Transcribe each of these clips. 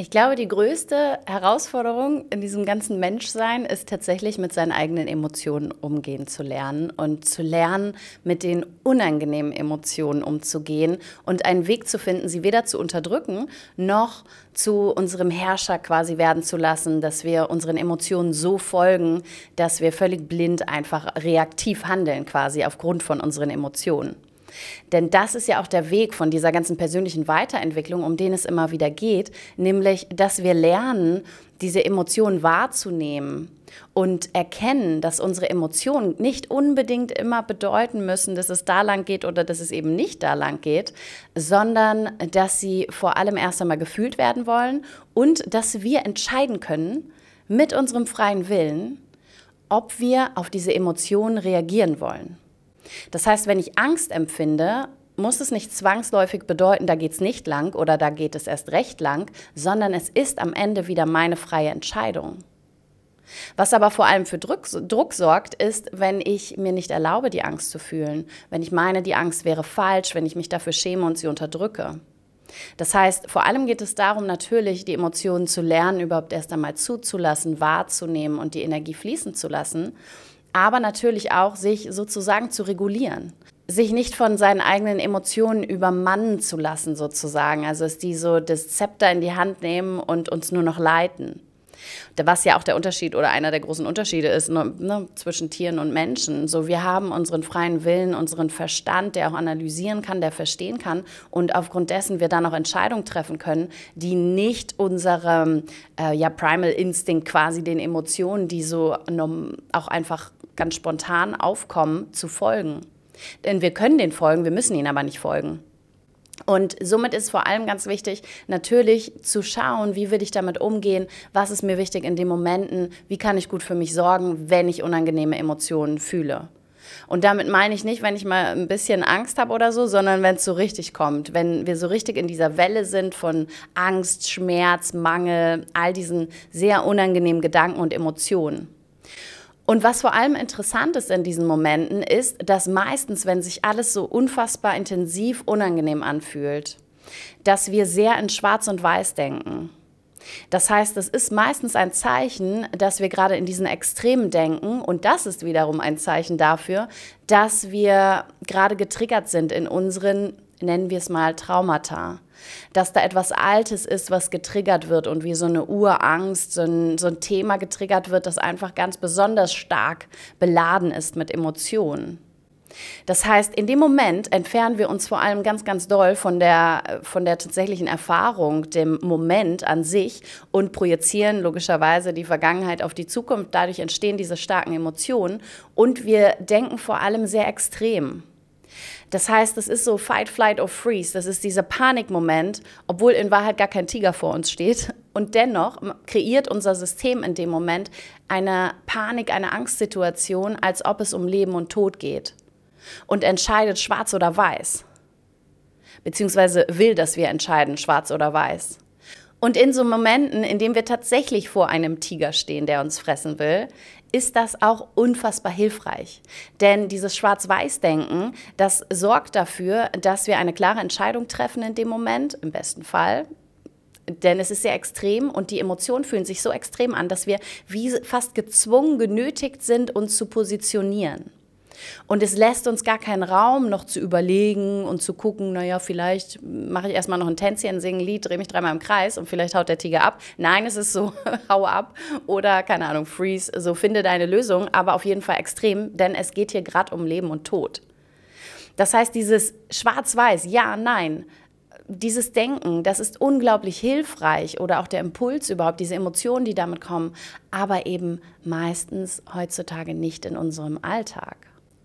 Ich glaube, die größte Herausforderung in diesem ganzen Menschsein ist tatsächlich mit seinen eigenen Emotionen umgehen zu lernen und zu lernen, mit den unangenehmen Emotionen umzugehen und einen Weg zu finden, sie weder zu unterdrücken noch zu unserem Herrscher quasi werden zu lassen, dass wir unseren Emotionen so folgen, dass wir völlig blind einfach reaktiv handeln quasi aufgrund von unseren Emotionen. Denn das ist ja auch der Weg von dieser ganzen persönlichen Weiterentwicklung, um den es immer wieder geht, nämlich, dass wir lernen, diese Emotionen wahrzunehmen und erkennen, dass unsere Emotionen nicht unbedingt immer bedeuten müssen, dass es da lang geht oder dass es eben nicht da lang geht, sondern dass sie vor allem erst einmal gefühlt werden wollen und dass wir entscheiden können mit unserem freien Willen, ob wir auf diese Emotionen reagieren wollen. Das heißt, wenn ich Angst empfinde, muss es nicht zwangsläufig bedeuten, da geht es nicht lang oder da geht es erst recht lang, sondern es ist am Ende wieder meine freie Entscheidung. Was aber vor allem für Druck, Druck, sorgt, ist, wenn ich mir nicht erlaube, die Angst zu fühlen, wenn ich meine, die Angst wäre falsch, wenn ich mich dafür schäme und sie unterdrücke. Das heißt, vor allem geht es darum, natürlich die Emotionen zu lernen, überhaupt erst einmal zuzulassen, wahrzunehmen und die Energie fließen zu lassen aber natürlich auch sich sozusagen zu regulieren. Sich nicht von seinen eigenen Emotionen übermannen zu lassen, sozusagen. Also, dass die so das Zepter in die Hand nehmen und uns nur noch leiten. Was ja auch der Unterschied oder einer der großen Unterschiede ist ne, ne, zwischen Tieren und Menschen. So, wir haben unseren freien Willen, unseren Verstand, der auch analysieren kann, der verstehen kann und aufgrund dessen wir dann auch Entscheidungen treffen können, die nicht unserem äh, ja, Primal Instinct quasi den Emotionen, die so auch einfach ganz spontan aufkommen, zu folgen. Denn wir können den folgen, wir müssen ihn aber nicht folgen. Und somit ist vor allem ganz wichtig, natürlich zu schauen, wie will ich damit umgehen, was ist mir wichtig in den Momenten, wie kann ich gut für mich sorgen, wenn ich unangenehme Emotionen fühle. Und damit meine ich nicht, wenn ich mal ein bisschen Angst habe oder so, sondern wenn es so richtig kommt, wenn wir so richtig in dieser Welle sind von Angst, Schmerz, Mangel, all diesen sehr unangenehmen Gedanken und Emotionen. Und was vor allem interessant ist in diesen Momenten, ist, dass meistens, wenn sich alles so unfassbar intensiv unangenehm anfühlt, dass wir sehr in Schwarz und Weiß denken. Das heißt, es ist meistens ein Zeichen, dass wir gerade in diesen Extremen denken und das ist wiederum ein Zeichen dafür, dass wir gerade getriggert sind in unseren, nennen wir es mal, Traumata dass da etwas Altes ist, was getriggert wird und wie so eine Urangst, so ein, so ein Thema getriggert wird, das einfach ganz besonders stark beladen ist mit Emotionen. Das heißt, in dem Moment entfernen wir uns vor allem ganz, ganz doll von der, von der tatsächlichen Erfahrung, dem Moment an sich und projizieren logischerweise die Vergangenheit auf die Zukunft. Dadurch entstehen diese starken Emotionen und wir denken vor allem sehr extrem. Das heißt, es ist so Fight, Flight or Freeze. Das ist dieser Panikmoment, obwohl in Wahrheit gar kein Tiger vor uns steht. Und dennoch kreiert unser System in dem Moment eine Panik, eine Angstsituation, als ob es um Leben und Tod geht. Und entscheidet schwarz oder weiß. Beziehungsweise will, dass wir entscheiden, schwarz oder weiß. Und in so Momenten, in denen wir tatsächlich vor einem Tiger stehen, der uns fressen will, ist das auch unfassbar hilfreich. Denn dieses Schwarz-Weiß-Denken, das sorgt dafür, dass wir eine klare Entscheidung treffen in dem Moment, im besten Fall. Denn es ist sehr extrem und die Emotionen fühlen sich so extrem an, dass wir wie fast gezwungen, genötigt sind, uns zu positionieren. Und es lässt uns gar keinen Raum, noch zu überlegen und zu gucken, naja, vielleicht mache ich erstmal noch ein Tänzchen, singe ein Lied, drehe mich dreimal im Kreis und vielleicht haut der Tiger ab. Nein, es ist so, hau ab oder, keine Ahnung, freeze, so finde deine Lösung, aber auf jeden Fall extrem, denn es geht hier gerade um Leben und Tod. Das heißt, dieses Schwarz-Weiß, ja, nein, dieses Denken, das ist unglaublich hilfreich oder auch der Impuls überhaupt, diese Emotionen, die damit kommen, aber eben meistens heutzutage nicht in unserem Alltag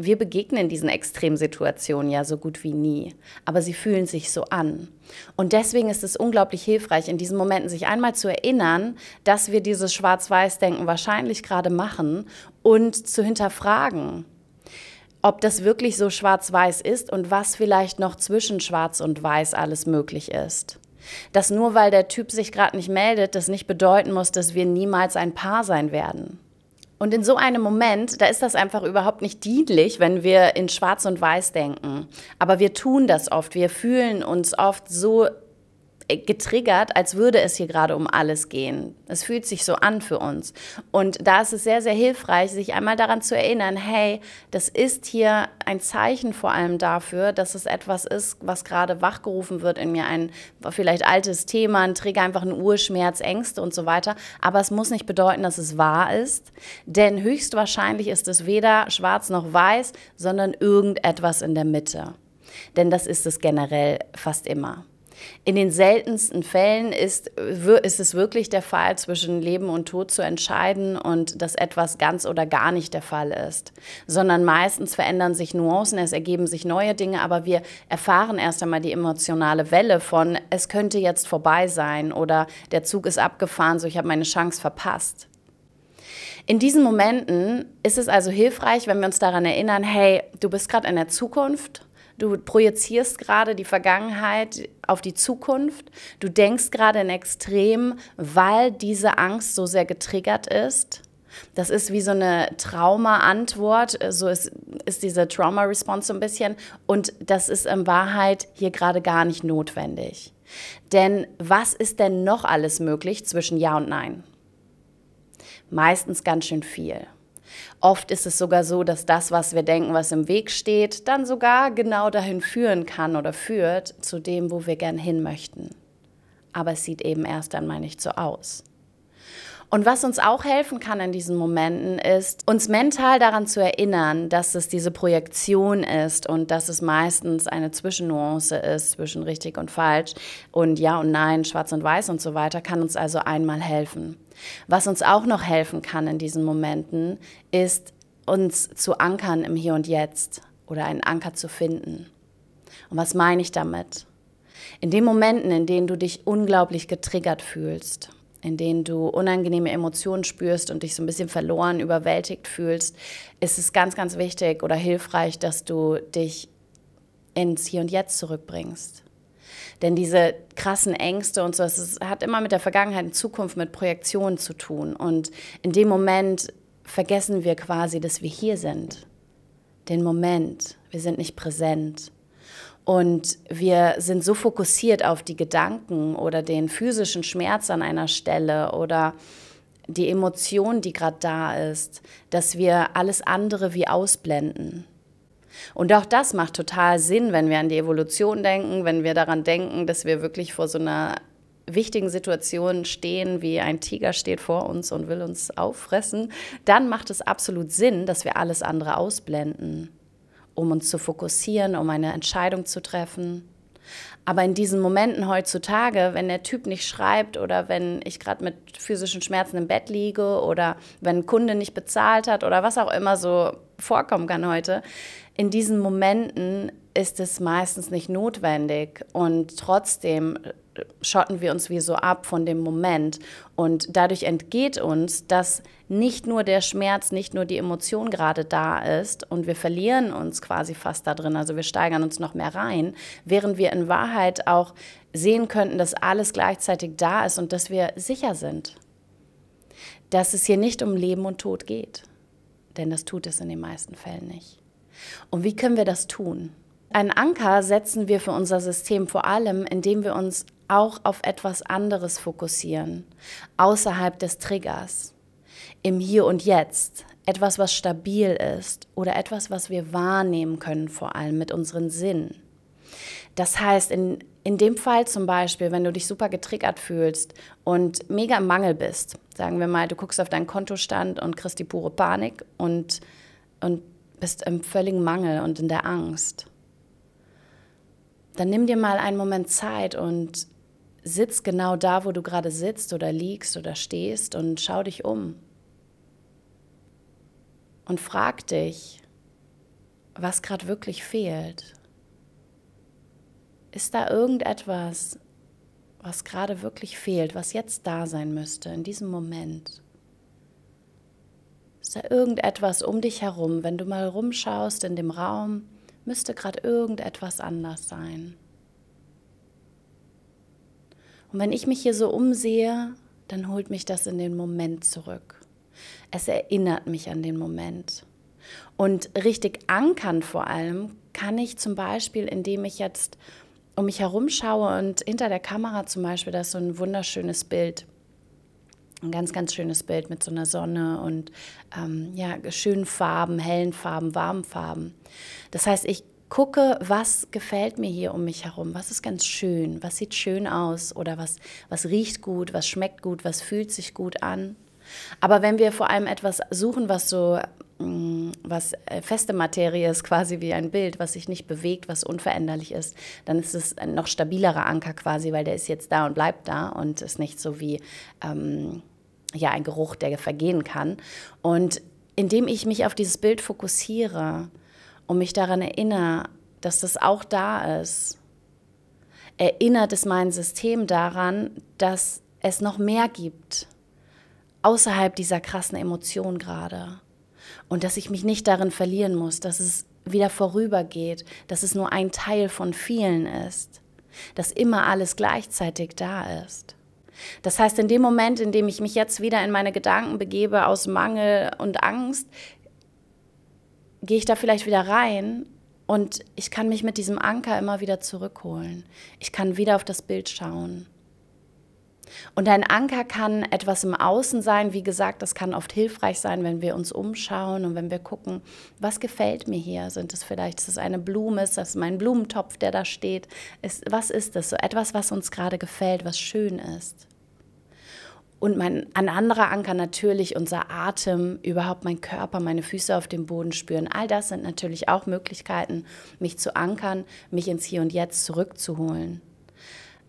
wir begegnen diesen Extremsituationen ja so gut wie nie, aber sie fühlen sich so an. Und deswegen ist es unglaublich hilfreich, in diesen Momenten sich einmal zu erinnern, dass wir dieses Schwarz-Weiß-Denken wahrscheinlich gerade machen und zu hinterfragen, ob das wirklich so schwarz-weiß ist und was vielleicht noch zwischen schwarz und weiß alles möglich ist. Dass nur weil der Typ sich gerade nicht meldet, das nicht bedeuten muss, dass wir niemals ein Paar sein werden. Und in so einem Moment, da ist das einfach überhaupt nicht dienlich, wenn wir in Schwarz und Weiß denken. Aber wir tun das oft. Wir fühlen uns oft so getriggert, als würde es hier gerade um alles gehen. Es fühlt sich so an für uns. Und da ist es sehr, sehr hilfreich, sich einmal daran zu erinnern, hey, das ist hier ein Zeichen vor allem dafür, dass es etwas ist, was gerade wachgerufen wird in mir, ein vielleicht altes Thema, ein Trigger, einfach ein Urschmerz, Ängste und so weiter. Aber es muss nicht bedeuten, dass es wahr ist, denn höchstwahrscheinlich ist es weder schwarz noch weiß, sondern irgendetwas in der Mitte. Denn das ist es generell fast immer. In den seltensten Fällen ist, ist es wirklich der Fall, zwischen Leben und Tod zu entscheiden und dass etwas ganz oder gar nicht der Fall ist, sondern meistens verändern sich Nuancen, es ergeben sich neue Dinge, aber wir erfahren erst einmal die emotionale Welle von, es könnte jetzt vorbei sein oder der Zug ist abgefahren, so ich habe meine Chance verpasst. In diesen Momenten ist es also hilfreich, wenn wir uns daran erinnern, hey, du bist gerade in der Zukunft Du projizierst gerade die Vergangenheit auf die Zukunft. Du denkst gerade in Extrem, weil diese Angst so sehr getriggert ist. Das ist wie so eine Trauma-Antwort, so ist, ist diese Trauma-Response so ein bisschen. Und das ist in Wahrheit hier gerade gar nicht notwendig. Denn was ist denn noch alles möglich zwischen Ja und Nein? Meistens ganz schön viel. Oft ist es sogar so, dass das, was wir denken, was im Weg steht, dann sogar genau dahin führen kann oder führt zu dem, wo wir gern hin möchten. Aber es sieht eben erst einmal nicht so aus. Und was uns auch helfen kann in diesen Momenten, ist, uns mental daran zu erinnern, dass es diese Projektion ist und dass es meistens eine Zwischennuance ist zwischen richtig und falsch und ja und nein, schwarz und weiß und so weiter, kann uns also einmal helfen. Was uns auch noch helfen kann in diesen Momenten, ist uns zu ankern im Hier und Jetzt oder einen Anker zu finden. Und was meine ich damit? In den Momenten, in denen du dich unglaublich getriggert fühlst, in denen du unangenehme Emotionen spürst und dich so ein bisschen verloren, überwältigt fühlst, ist es ganz, ganz wichtig oder hilfreich, dass du dich ins Hier und Jetzt zurückbringst. Denn diese krassen Ängste und so, es hat immer mit der Vergangenheit und Zukunft, mit Projektionen zu tun. Und in dem Moment vergessen wir quasi, dass wir hier sind. Den Moment. Wir sind nicht präsent. Und wir sind so fokussiert auf die Gedanken oder den physischen Schmerz an einer Stelle oder die Emotion, die gerade da ist, dass wir alles andere wie ausblenden. Und auch das macht total Sinn, wenn wir an die Evolution denken, wenn wir daran denken, dass wir wirklich vor so einer wichtigen Situation stehen, wie ein Tiger steht vor uns und will uns auffressen, dann macht es absolut Sinn, dass wir alles andere ausblenden um uns zu fokussieren, um eine Entscheidung zu treffen. Aber in diesen Momenten heutzutage, wenn der Typ nicht schreibt oder wenn ich gerade mit physischen Schmerzen im Bett liege oder wenn ein Kunde nicht bezahlt hat oder was auch immer so vorkommen kann heute, in diesen Momenten ist es meistens nicht notwendig und trotzdem schotten wir uns wie so ab von dem Moment. Und dadurch entgeht uns, dass nicht nur der Schmerz, nicht nur die Emotion gerade da ist und wir verlieren uns quasi fast da drin, also wir steigern uns noch mehr rein, während wir in Wahrheit auch sehen könnten, dass alles gleichzeitig da ist und dass wir sicher sind. Dass es hier nicht um Leben und Tod geht. Denn das tut es in den meisten Fällen nicht. Und wie können wir das tun? Einen Anker setzen wir für unser System vor allem, indem wir uns auch auf etwas anderes fokussieren, außerhalb des Triggers, im Hier und Jetzt, etwas, was stabil ist oder etwas, was wir wahrnehmen können, vor allem mit unseren Sinnen. Das heißt, in, in dem Fall zum Beispiel, wenn du dich super getriggert fühlst und mega im Mangel bist, sagen wir mal, du guckst auf deinen Kontostand und kriegst die pure Panik und, und bist im völligen Mangel und in der Angst, dann nimm dir mal einen Moment Zeit und sitz genau da, wo du gerade sitzt oder liegst oder stehst und schau dich um. Und frag dich, was gerade wirklich fehlt. Ist da irgendetwas, was gerade wirklich fehlt, was jetzt da sein müsste, in diesem Moment? Ist da irgendetwas um dich herum, wenn du mal rumschaust in dem Raum, müsste gerade irgendetwas anders sein? Und wenn ich mich hier so umsehe, dann holt mich das in den Moment zurück. Es erinnert mich an den Moment. Und richtig ankern vor allem kann ich zum Beispiel, indem ich jetzt um mich herum schaue und hinter der Kamera zum Beispiel, da ist so ein wunderschönes Bild. Ein ganz, ganz schönes Bild mit so einer Sonne und ähm, ja, schönen Farben, hellen Farben, warmen Farben. Das heißt, ich gucke, was gefällt mir hier um mich herum, was ist ganz schön, was sieht schön aus? Oder was, was riecht gut, was schmeckt gut, was fühlt sich gut an. Aber wenn wir vor allem etwas suchen, was so mm, was äh, feste Materie ist, quasi wie ein Bild, was sich nicht bewegt, was unveränderlich ist, dann ist es ein noch stabilerer Anker quasi, weil der ist jetzt da und bleibt da und ist nicht so wie ähm, ja ein Geruch, der vergehen kann. Und indem ich mich auf dieses Bild fokussiere und mich daran erinnere, dass das auch da ist, erinnert es mein System daran, dass es noch mehr gibt außerhalb dieser krassen Emotion gerade. Und dass ich mich nicht darin verlieren muss, dass es wieder vorübergeht, dass es nur ein Teil von vielen ist, dass immer alles gleichzeitig da ist. Das heißt, in dem Moment, in dem ich mich jetzt wieder in meine Gedanken begebe aus Mangel und Angst, gehe ich da vielleicht wieder rein und ich kann mich mit diesem Anker immer wieder zurückholen. Ich kann wieder auf das Bild schauen. Und ein Anker kann etwas im Außen sein. Wie gesagt, das kann oft hilfreich sein, wenn wir uns umschauen und wenn wir gucken, was gefällt mir hier? Sind es vielleicht, ist es eine Blume? Ist das mein Blumentopf, der da steht? Ist, was ist es? So etwas, was uns gerade gefällt, was schön ist. Und mein, ein anderer Anker natürlich unser Atem, überhaupt mein Körper, meine Füße auf dem Boden spüren. All das sind natürlich auch Möglichkeiten, mich zu ankern, mich ins Hier und Jetzt zurückzuholen.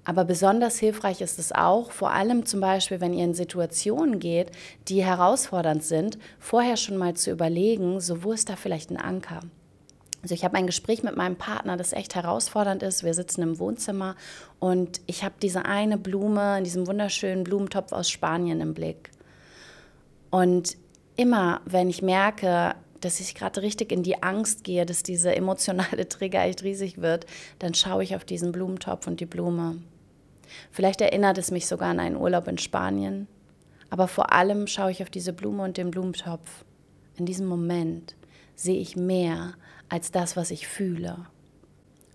Aber besonders hilfreich ist es auch, vor allem zum Beispiel, wenn ihr in Situationen geht, die herausfordernd sind, vorher schon mal zu überlegen, so wo ist da vielleicht ein Anker. Also ich habe ein Gespräch mit meinem Partner, das echt herausfordernd ist. Wir sitzen im Wohnzimmer und ich habe diese eine Blume in diesem wunderschönen Blumentopf aus Spanien im Blick. Und immer, wenn ich merke, dass ich gerade richtig in die Angst gehe, dass diese emotionale Trigger echt riesig wird, dann schaue ich auf diesen Blumentopf und die Blume. Vielleicht erinnert es mich sogar an einen Urlaub in Spanien. Aber vor allem schaue ich auf diese Blume und den Blumentopf. In diesem Moment sehe ich mehr als das, was ich fühle.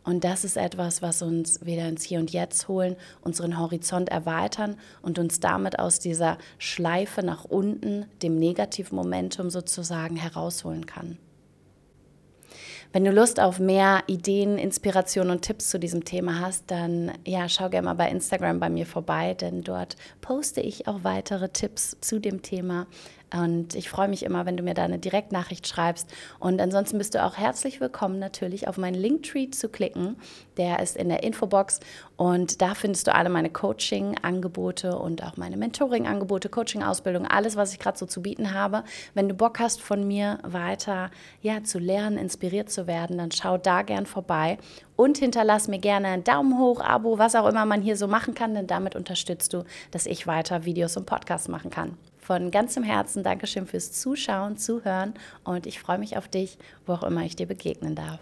Und das ist etwas, was uns wieder ins Hier und Jetzt holen, unseren Horizont erweitern und uns damit aus dieser Schleife nach unten, dem Negativmomentum sozusagen, herausholen kann. Wenn du Lust auf mehr Ideen, Inspirationen und Tipps zu diesem Thema hast, dann ja, schau gerne mal bei Instagram bei mir vorbei, denn dort poste ich auch weitere Tipps zu dem Thema. Und ich freue mich immer, wenn du mir da eine Direktnachricht schreibst. Und ansonsten bist du auch herzlich willkommen, natürlich auf meinen Linktree zu klicken. Der ist in der Infobox. Und da findest du alle meine Coaching-Angebote und auch meine Mentoring-Angebote, Coaching-Ausbildung, alles, was ich gerade so zu bieten habe. Wenn du Bock hast, von mir weiter ja, zu lernen, inspiriert zu werden, dann schau da gern vorbei und hinterlass mir gerne einen Daumen hoch, Abo, was auch immer man hier so machen kann, denn damit unterstützt du, dass ich weiter Videos und Podcasts machen kann. Von ganzem Herzen Dankeschön fürs Zuschauen, Zuhören und ich freue mich auf dich, wo auch immer ich dir begegnen darf.